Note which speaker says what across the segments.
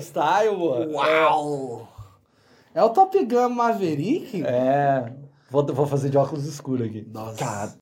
Speaker 1: style, mano.
Speaker 2: Uau! É o Top Gun Maverick?
Speaker 1: É. Vou, vou fazer de óculos escuros aqui.
Speaker 2: Nossa.
Speaker 1: Cara,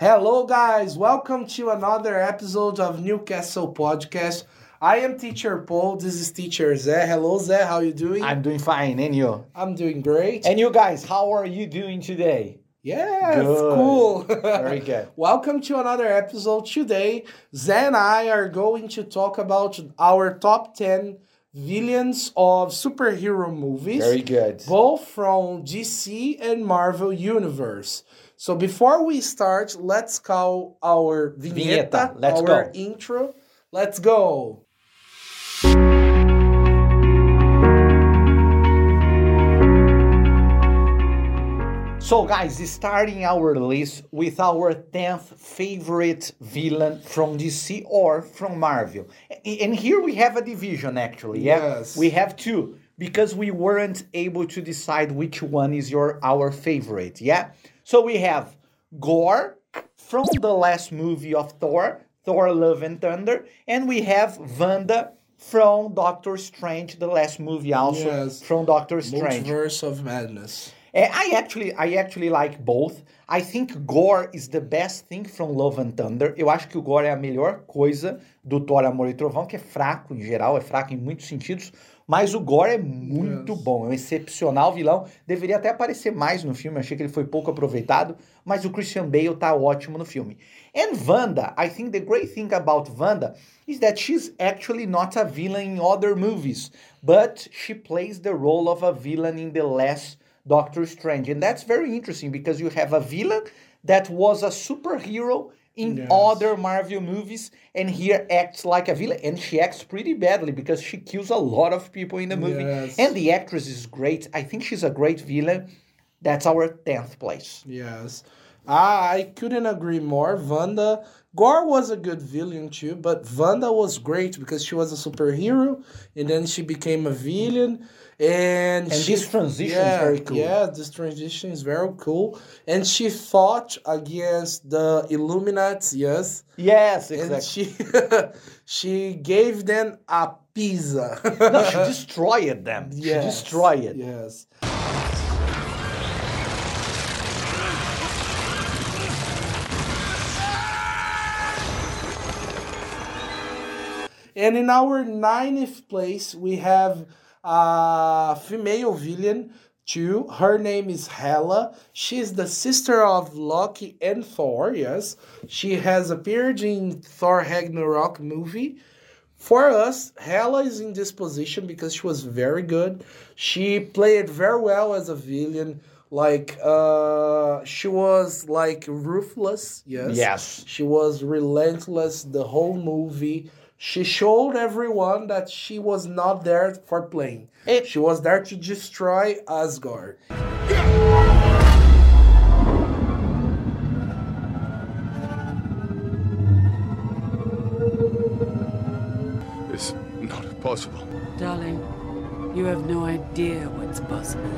Speaker 2: Hello, guys. Welcome to another episode of Newcastle Podcast. I am Teacher Paul. This is Teacher Zé. Hello, Zé. How you doing?
Speaker 1: I'm doing fine, and you?
Speaker 2: I'm doing great.
Speaker 1: And you guys, how are you doing today?
Speaker 2: It's
Speaker 1: Good.
Speaker 2: cool.
Speaker 1: Very good.
Speaker 2: Welcome to another episode. Today, Zé and I are going to talk about our top 10 villains of superhero movies.
Speaker 1: Very good.
Speaker 2: both from DC and Marvel Universe. So before we start, let's call our Vinheta.
Speaker 1: Let's
Speaker 2: our
Speaker 1: go.
Speaker 2: intro. Let's go.
Speaker 1: So, guys, starting our list with our 10th favorite villain from DC or from Marvel. And here we have a division, actually. Yeah,
Speaker 2: Yes.
Speaker 1: we have two because we weren't able to decide which one is your our favorite. Yeah, so we have Gorr from the last movie of Thor, Thor: Love and Thunder, and we have Wanda from Doctor Strange, the last movie also
Speaker 2: Yes.
Speaker 1: from Doctor Strange.
Speaker 2: Multiverse of Madness.
Speaker 1: Eh, I actually, I actually like both. I think Gore is the best thing from Love and Thunder. Eu acho que o Gore é a melhor coisa do Thor Amor e Trovão, que é fraco em geral, é fraco em muitos sentidos, mas o Gore é muito
Speaker 2: Yes.
Speaker 1: bom, é um excepcional vilão. Deveria até aparecer mais no filme, achei que ele foi pouco aproveitado, mas o Christian Bale tá ótimo no filme. And Wanda, I think the great thing about Wanda is that she's actually not a villain in other movies, but she plays the role of a villain in the last Doctor Strange. And that's very interesting because you have a villain that was a superhero in
Speaker 2: Yes.
Speaker 1: other Marvel movies and here acts like a villain. And she acts pretty badly because she kills a lot of people in the movie.
Speaker 2: Yes.
Speaker 1: And the actress is great. I think she's a great villain. That's our 10th place.
Speaker 2: Yes. I, couldn't agree more. Wanda. Gore was a good villain too, but Wanda was great because she was a superhero and then she became a villain. And,
Speaker 1: And
Speaker 2: she,
Speaker 1: this transition is
Speaker 2: yeah,
Speaker 1: very cool.
Speaker 2: Yeah, this transition is very cool. And she fought against the Illuminati, yes.
Speaker 1: Yes,
Speaker 2: And
Speaker 1: exactly.
Speaker 2: she she gave them a pizza.
Speaker 1: no, she destroyed them. She destroyed it.
Speaker 2: Yes. And in our ninth place, we have a female villain too. Her name is Hela. She's the sister of Loki and Thor. Yes, she has appeared in Thor Ragnarok movie. For us, Hela is in this position because she was very good. She played very well as a villain. Like uh she was like ruthless, yes.
Speaker 1: Yes.
Speaker 2: She was relentless the whole movie. She showed everyone that she was not there for playing.
Speaker 1: It-
Speaker 2: she was there to destroy Asgard.
Speaker 3: It's not possible.
Speaker 4: Darling, you have no idea what's possible.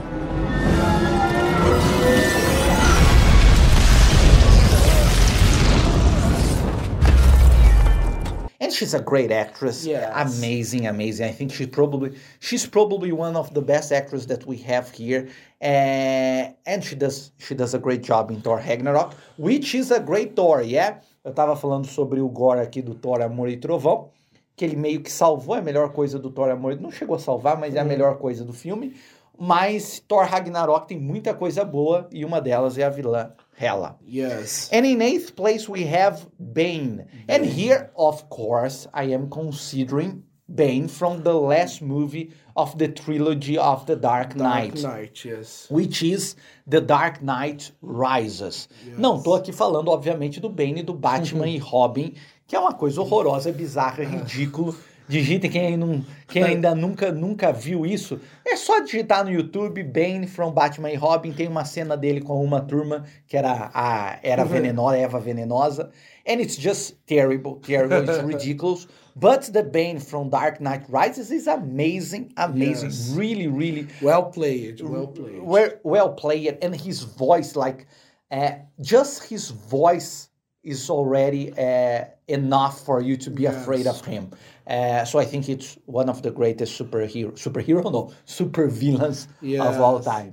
Speaker 1: She's a great actress
Speaker 2: Yes.
Speaker 1: amazing amazing i think she probably she's probably one of the best actors that we have here uh, and she does she does a great job in thor ragnarok which is a great thor yeah eu tava falando sobre o gore aqui do thor amor e trovão que ele meio que salvou é a melhor coisa do Thor Amor. Não chegou a salvar, mas é a melhor coisa do filme. Mas Thor Ragnarok tem muita coisa boa e uma delas é a vilã Hela.
Speaker 2: Yes.
Speaker 1: And in eighth place, we have Bane. And here, of course, I am considering Bane from the last movie of the trilogy of The Dark Knight.
Speaker 2: Dark Knight, yes.
Speaker 1: Which is The Dark Knight Rises. Não, tô aqui falando, obviamente, do Bane do Batman e Robin, que é uma coisa horrorosa, bizarra, ridículo. Digitem, quem, não, quem ainda nunca, nunca viu isso, é só digitar no YouTube Bane from Batman e Robin. Tem uma cena dele com uma turma que era a era venenosa, Eva venenosa. And it's just terrible, terrible, it's ridiculous. But the Bane from Dark Knight Rises is amazing, amazing,
Speaker 2: Yes.
Speaker 1: really, really
Speaker 2: Well played. Well played.
Speaker 1: well, well played and his voice like uh, just his voice is already uh, enough for you to be
Speaker 2: Yes.
Speaker 1: afraid of him Uh, so I think it's one of the greatest superhero, superhero, no, super villains of all
Speaker 2: Yes.
Speaker 1: time.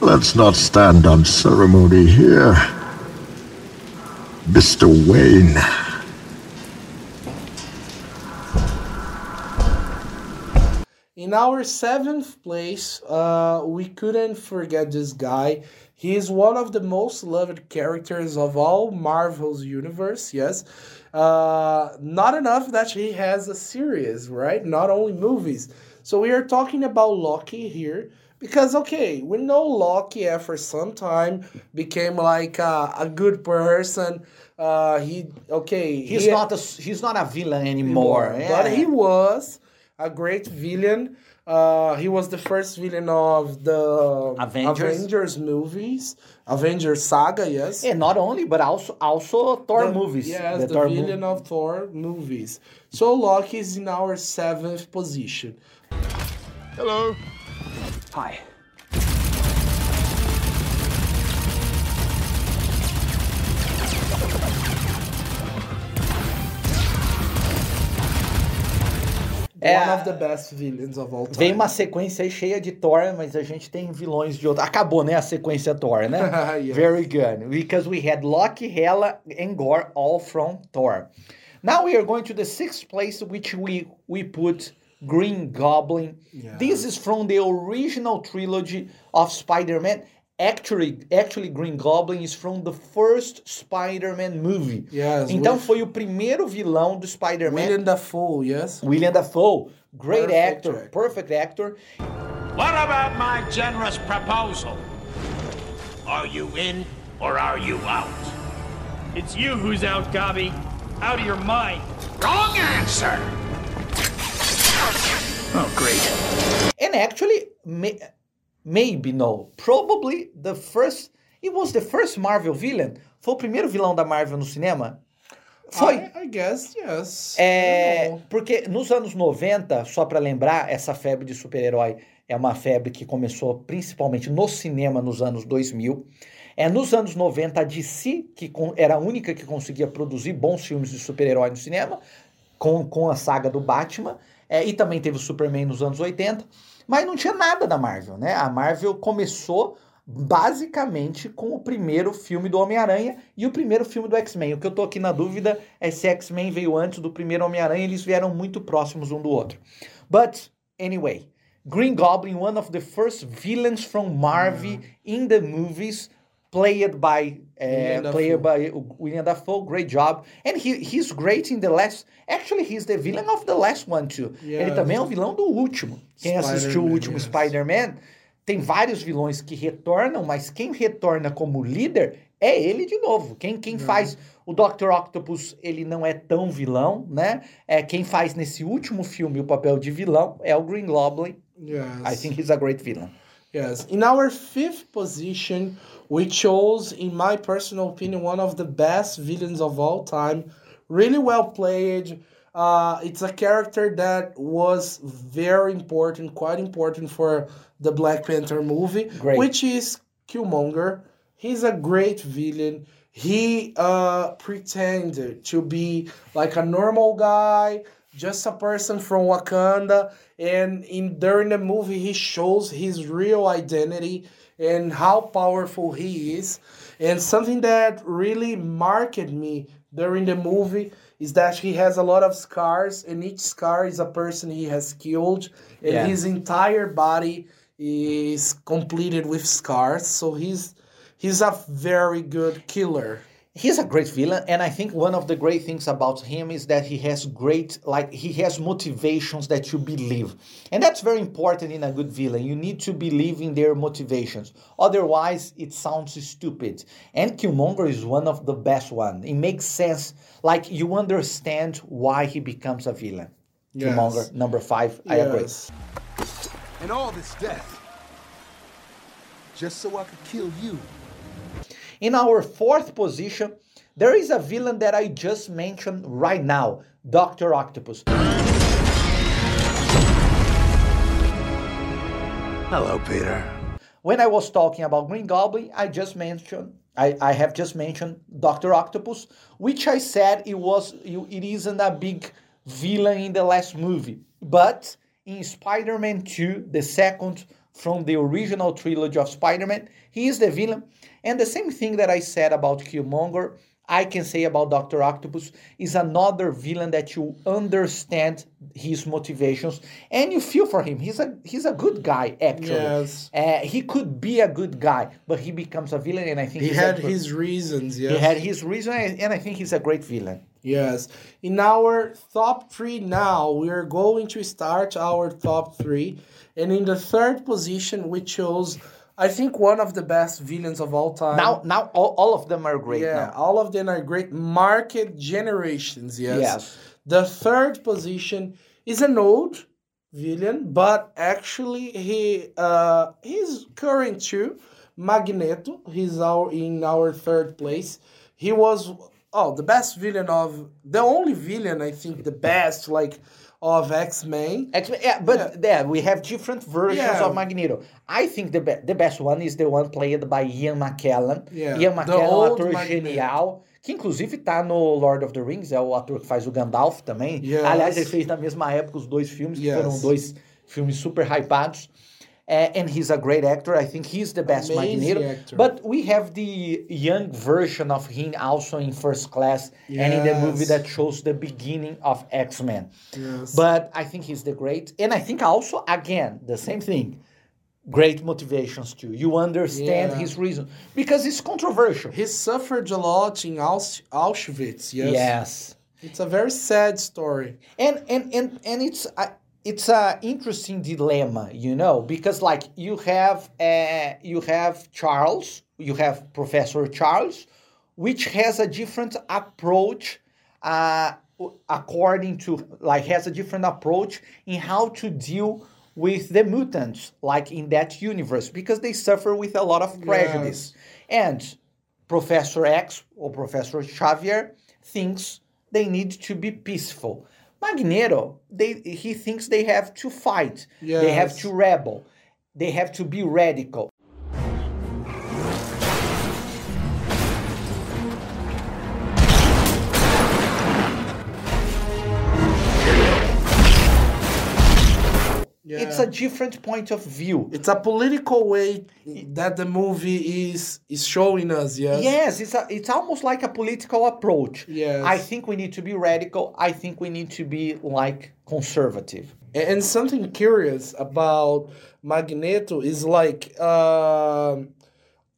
Speaker 5: Let's not stand on ceremony here. Mr. Wayne.
Speaker 2: In our seventh place, uh, we couldn't forget this guy. He is one of the most loved characters of all Marvel's universe. Yes, uh, not enough that he has a series, right? Not only movies. So we are talking about Loki here because okay, we know Loki after some time became like a, a good person. Uh, he okay,
Speaker 1: He's
Speaker 2: he-
Speaker 1: not a he's not a villain anymore.
Speaker 2: but
Speaker 1: Yeah.
Speaker 2: he was a great villain. Uh, he was the first villain of the
Speaker 1: Avengers.
Speaker 2: Avengers movies, Avengers saga. Yes,
Speaker 1: And not only, but also also Thor
Speaker 2: The-
Speaker 1: movies.
Speaker 2: Yes, the,
Speaker 1: Thor mo-
Speaker 2: villain of Thor movies. So Loki is in our seventh position.
Speaker 3: Hello.
Speaker 6: Hi.
Speaker 1: É,
Speaker 2: One of the best villains of all time.
Speaker 1: Vem uma sequência aí cheia de Thor, mas a gente tem vilões de outro. Acabou, né? A sequência Thor, né?
Speaker 2: Yes.
Speaker 1: Very good. Because we had Loki, Hela, and Gore all from Thor. Now we are going to the sixth place, which we we put Green Goblin. This is from the original trilogy of Spider-Man. Actually, actually, Green Goblin is from the first Spider-Man movie.
Speaker 2: Yes,
Speaker 1: Então
Speaker 2: with-
Speaker 1: foi o primeiro vilão do Spider-Man.
Speaker 2: William Dafoe, yes.
Speaker 1: William Dafoe, great
Speaker 2: Perfect
Speaker 1: actor,
Speaker 2: actor.
Speaker 1: perfect actor.
Speaker 7: What about my generous proposal? Are you in or are you out?
Speaker 8: It's you who's out, Gobby. Out of your mind.
Speaker 7: Wrong answer!
Speaker 8: Oh, great.
Speaker 1: And actually, may, maybe no, probably the first. It was the first Marvel villain. Foi o primeiro vilão da Marvel no cinema. Foi.
Speaker 2: I, I guess, yes.
Speaker 1: É, porque nos anos 90, só pra lembrar, essa febre de super-herói é uma febre que começou principalmente no cinema nos anos 2000. É nos anos 90 a DC, que era a única que conseguia produzir bons filmes de super-herói no cinema, com, com a saga do Batman, é, e também teve o Superman nos anos 80, mas não tinha nada da Marvel, né? A Marvel começou basicamente com o primeiro filme do Homem-Aranha e o primeiro filme do X-Men. O que eu tô aqui na dúvida é se X-Men veio antes do primeiro Homem-Aranha, eles vieram muito próximos um do outro. But, anyway, Green Goblin, one of the first villains from Marvel in the movies, played by uh,
Speaker 2: William
Speaker 1: played by William Dafoe. Great job, and he he's great in the last. Actually, he's the villain of the last one too.
Speaker 2: Yeah.
Speaker 1: Ele também é o vilão do último. Quem assistiu o último
Speaker 2: yes.
Speaker 1: Spider-Man tem vários vilões que retornam, mas quem retorna como líder é ele de novo. Quem, quem faz o Dr. Octopus, ele não é tão vilão, né? É quem faz nesse último filme o papel de vilão é o Green Goblin.
Speaker 2: Yes.
Speaker 1: I think he's a great villain.
Speaker 2: Yes. In our fifth position, we chose, in my personal opinion, one of the best villains of all time. Really well played. Uh, it's a character that was very important, quite important for the Black Panther movie,
Speaker 1: Great.
Speaker 2: which is Killmonger. He's a great villain. He uh, pretended to be like a normal guy, just a person from Wakanda, and in during the movie he shows his real identity and how powerful he is. And something that really marked me during the movie is that he has a lot of scars, and each scar is a person he has killed, and
Speaker 1: Yeah.
Speaker 2: his entire body is completed with scars. So he's he's a very good killer.
Speaker 1: He's a great villain, and I think one of the great things about him is that he has great, like, he has motivations that you believe. And that's very important in a good villain. You need to believe in their motivations. Otherwise, it sounds stupid. And Killmonger is one of the best one. It makes sense. Like, you understand why he becomes a villain.
Speaker 2: Yes.
Speaker 1: Killmonger, number five, I agree.
Speaker 3: And all this death. Just so I could kill you.
Speaker 1: In our fourth position, there is a villain that I just mentioned right now, Dr. Octopus.
Speaker 6: Hello, Peter.
Speaker 1: When I was talking about Green Goblin, I just mentioned I, I have just mentioned Doctor Octopus, which I said it was it isn't a big villain in the last movie, but in Spider-Man 2, the second from the original trilogy of Spider-Man, he is the villain. And the same thing that I said about Killmonger, I can say about Dr. Octopus is another villain that you understand his motivations and you feel for him. He's a he's a good guy actually.
Speaker 2: Yes.
Speaker 1: Uh, he could be a good guy, but he becomes a villain, and I think
Speaker 2: He
Speaker 1: he's
Speaker 2: had
Speaker 1: good-
Speaker 2: his reasons, yes.
Speaker 1: he had his reason, and I think he's a great villain.
Speaker 2: Yes. In our top three now, we are going to start our top three. And in the third position, we chose, I think, one of the best villains of all time.
Speaker 1: Now, now all, all of them are great.
Speaker 2: yeah,
Speaker 1: now.
Speaker 2: all of them are great. Market generations, yes.
Speaker 1: Yes.
Speaker 2: The third position is an old villain, but actually he uh he's current too. Magneto. He's our in our third place. He was oh the best villain of the only villain I think the best like of X Men.
Speaker 1: X- yeah, but yeah. we have different versions
Speaker 2: Yeah.
Speaker 1: of Magneto. I think the be- the best one is the one played by Ian McKellen.
Speaker 2: Yeah,
Speaker 1: Ian McKellen é um ator
Speaker 2: Magneto.
Speaker 1: genial, que inclusive tá no Lord of the Rings, é o ator que faz o Gandalf também.
Speaker 2: Yes.
Speaker 1: Aliás, ele fez na mesma época os dois filmes, que
Speaker 2: Yes.
Speaker 1: foram dois filmes super hypados. And he's a great actor. I think he's the best
Speaker 2: Amazing
Speaker 1: Magneto.
Speaker 2: actor.
Speaker 1: But we have the young version of him also in First Class and in the movie that shows the beginning of X Men.
Speaker 2: Yes.
Speaker 1: But I think he's the great, and I think also again the same thing. Great motivations too. You understand
Speaker 2: Yeah.
Speaker 1: his reason because it's controversial.
Speaker 2: He suffered a lot in Aus- Auschwitz. Yes.
Speaker 1: Yes,
Speaker 2: It's a very sad story.
Speaker 1: and and and and it's a it's a interesting dilemma, you know, because like you have uh, you have Charles, you have Professor Charles, which has a different approach. Uh, according to like has a different approach in how to deal with the mutants like in that universe because they suffer with a lot of prejudice and professor x or professor xavier thinks they need to be peaceful magneto they he thinks they have to fight. They have
Speaker 2: Yes.
Speaker 1: to rebel. They have to be radical it's a different point of view
Speaker 2: It's a political way that the movie is is showing us. Yes.
Speaker 1: Yes, it's a, it's almost like a political approach.
Speaker 2: Yes.
Speaker 1: I think we need to be radical. I think we need to be like conservative.
Speaker 2: And something curious about Magneto is like, um, o-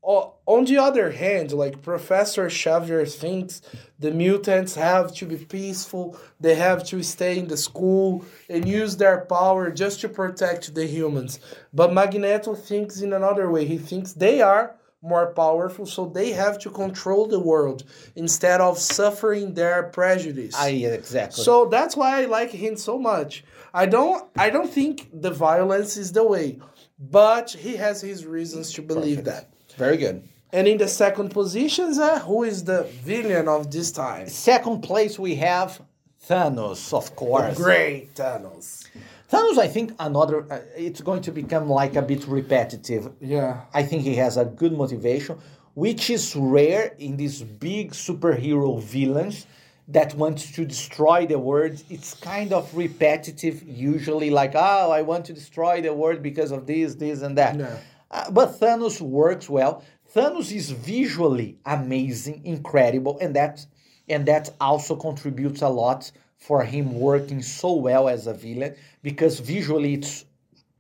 Speaker 2: on the other hand, like Professor Xavier thinks the mutants have to be peaceful, they have to stay in the school and use their power just to protect the humans. But Magneto thinks in another way. He thinks they are more powerful, so they have to control the world instead of suffering their prejudice.
Speaker 1: I exactly.
Speaker 2: So that's why I like him so much. I don't I don't think the violence is the way, but he has his reasons to believe that.
Speaker 1: Very good.
Speaker 2: And in the second position, uh, who is the villain of this time?
Speaker 1: Second place we have Thanos, of course.
Speaker 2: Great Thanos.
Speaker 1: Thanos, I think another. Uh, it's going to become like a bit repetitive.
Speaker 2: Yeah.
Speaker 1: I think he has a good motivation, which is rare in these big superhero villains that want to destroy the world. It's kind of repetitive, usually, like, oh, I want to destroy the world because of this, this, and that.
Speaker 2: Yeah.
Speaker 1: Uh, but Thanos works well. Thanos is visually amazing, incredible, and that and that also contributes a lot for him working so well as a villain because visually it's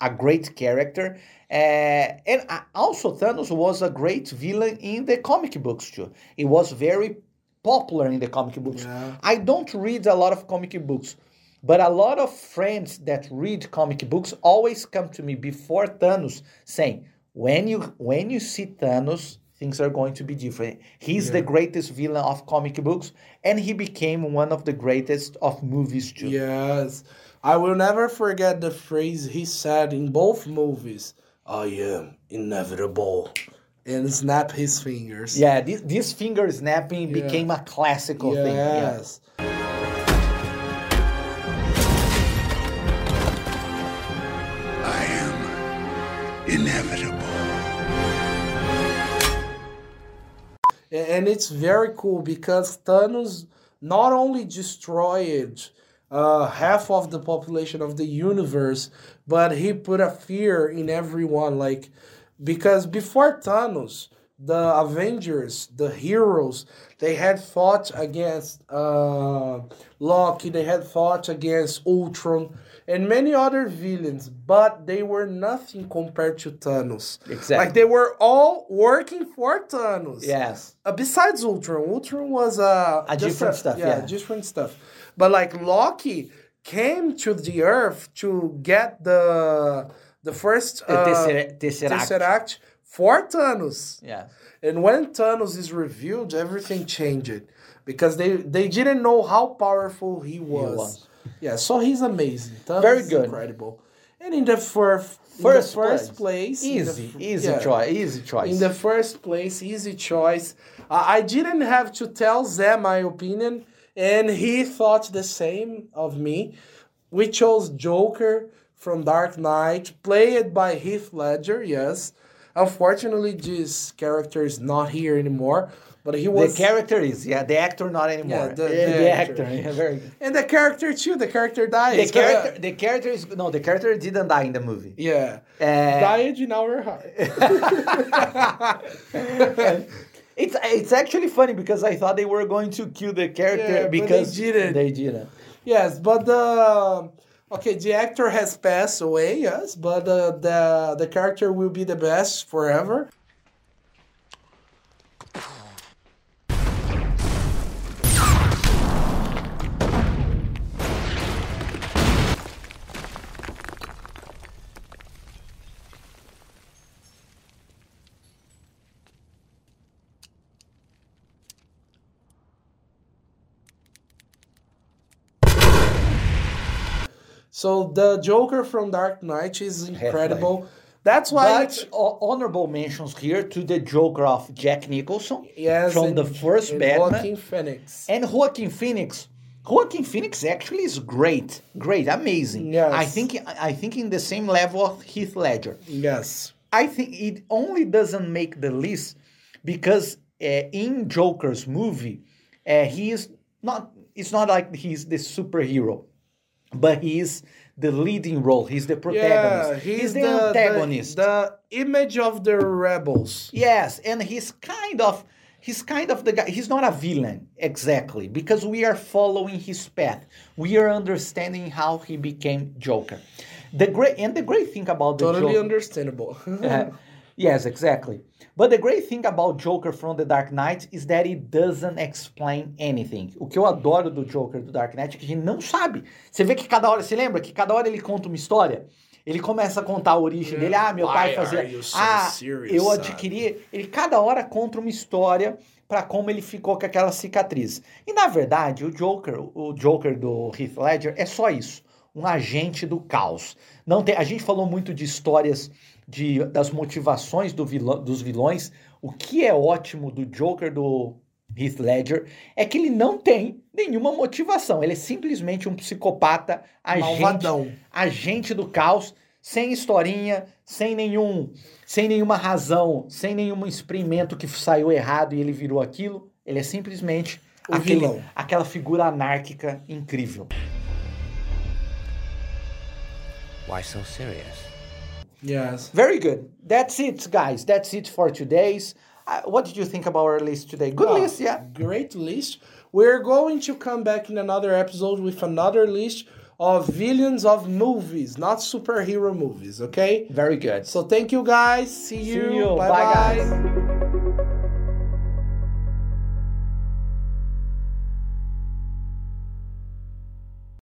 Speaker 1: a great character. Uh, and also, Thanos was a great villain in the comic books too. It was very popular in the comic books.
Speaker 2: Yeah.
Speaker 1: I don't read a lot of comic books, but a lot of friends that read comic books always come to me before Thanos saying, "When you when you see Thanos, things are going to be different. He's the greatest villain of comic books, and he became one of the greatest of movies too."
Speaker 2: Yes. I will never forget the phrase he said in both movies. I am inevitable. And snap his fingers.
Speaker 1: Yeah, this, this finger snapping became a classical thing.
Speaker 2: Yes.
Speaker 5: I
Speaker 2: and it's very cool because Thanos not only destroyed uh, half of the population of the universe, but he put a fear in everyone. Like, because before Thanos, the Avengers, the heroes, they had fought against uh, Loki, they had fought against Ultron, and many other villains, but they were nothing compared to Thanos.
Speaker 1: Exactly.
Speaker 2: Like they were all working for Thanos.
Speaker 1: Yes.
Speaker 2: Uh, besides Ultron, Ultron was uh,
Speaker 1: A different stuff,
Speaker 2: Yeah,
Speaker 1: yeah.
Speaker 2: different stuff. But like Loki came to the Earth to get the the first
Speaker 1: The
Speaker 2: uh,
Speaker 1: Tesser- Tesseract.
Speaker 2: Tesseract for Thanos.
Speaker 1: Yeah.
Speaker 2: And when Thanos is revealed, everything changed because they they didn't know how powerful he was.
Speaker 1: was.
Speaker 2: Yeah, so he's amazing. Thanos
Speaker 1: Very good.
Speaker 2: incredible. And in the first
Speaker 1: First,
Speaker 2: first place, the
Speaker 1: Easy, easy
Speaker 2: yeah.
Speaker 1: choice. Easy choice.
Speaker 2: In the first place, easy choice. I I didn't have to tell Zé my opinion, and he thought the same of me. We chose Joker from Dark Knight, played by Heath Ledger, yes. Unfortunately, this character is not here anymore, but he was the
Speaker 1: character is, yeah, the actor not anymore.
Speaker 2: Yeah, the- the
Speaker 1: the
Speaker 2: actor.
Speaker 1: actor. Yeah, very good.
Speaker 2: and the character too, the character died.
Speaker 1: The character, the character is no, the character didn't die in the movie.
Speaker 2: yeah.
Speaker 1: Uh,
Speaker 2: died in our heart.
Speaker 1: It's it's actually funny because I thought they were going to kill the character
Speaker 2: Yeah, but they
Speaker 1: because
Speaker 2: didn't.
Speaker 1: They didn't.
Speaker 2: Yes, but the okay, the actor has passed away. Yes, but the the the character will be the best forever. So the Joker from Dark Knight is incredible. That's why.
Speaker 1: But honorable mentions here to the Joker of Jack Nicholson
Speaker 2: yes,
Speaker 1: from
Speaker 2: and-
Speaker 1: the first Batman
Speaker 2: Joaquin Phoenix.
Speaker 1: and Joaquin Phoenix. Joaquin Phoenix actually is great, great, amazing.
Speaker 2: Yes.
Speaker 1: I think I think in the same level of Heath Ledger.
Speaker 2: Yes.
Speaker 1: I think it only doesn't make the list because uh, in Joker's movie, uh, he is not. It's not like he's the superhero, but he's the leading role. He's the protagonist.
Speaker 2: Yeah, he's,
Speaker 1: the,
Speaker 2: the,
Speaker 1: antagonist.
Speaker 2: The, the image of the rebels.
Speaker 1: Yes, and he's kind of he's kind of the guy. He's not a villain exactly because we are following his path. We are understanding how he became Joker. The great and the great thing about the
Speaker 2: Totally
Speaker 1: Joker,
Speaker 2: understandable.
Speaker 1: Uh, Yes, exactly. But the great thing about Joker from The Dark Knight is that it doesn't explain anything. O que eu adoro do Joker do Dark Knight é que a gente não sabe. Você vê que cada hora, você lembra que cada hora ele conta uma história? Ele começa a contar a origem dele. Ah, meu pai fazia. ah, eu adquiri. Ele cada hora conta uma história para como ele ficou com aquela cicatriz. E na verdade, o Joker, o Joker do Heath Ledger é só isso, um agente do caos. Não tem, a gente falou muito de histórias de, das motivações do vilão- dos vilões. O que é ótimo do Joker do Heath Ledger é que ele não tem nenhuma motivação. Ele é simplesmente um psicopata, agente,
Speaker 2: Malvadão.
Speaker 1: agente do caos, sem historinha, sem nenhum, sem nenhuma razão, sem nenhum experimento que saiu errado e ele virou aquilo. Ele é simplesmente
Speaker 2: O
Speaker 1: aquele-
Speaker 2: vilão.
Speaker 1: aquela figura anárquica incrível.
Speaker 5: Why so serious?
Speaker 2: Yes.
Speaker 1: Very good. That's it, guys. That's it for today's. Uh, what did you think about our list today? Good list, yeah.
Speaker 2: Great list. We're going to come back in another episode with another list of villains of movies, not superhero movies, okay?
Speaker 1: Very good.
Speaker 2: So thank you guys. See you.
Speaker 1: you.
Speaker 2: Bye
Speaker 1: Bye,
Speaker 2: bye.
Speaker 1: guys.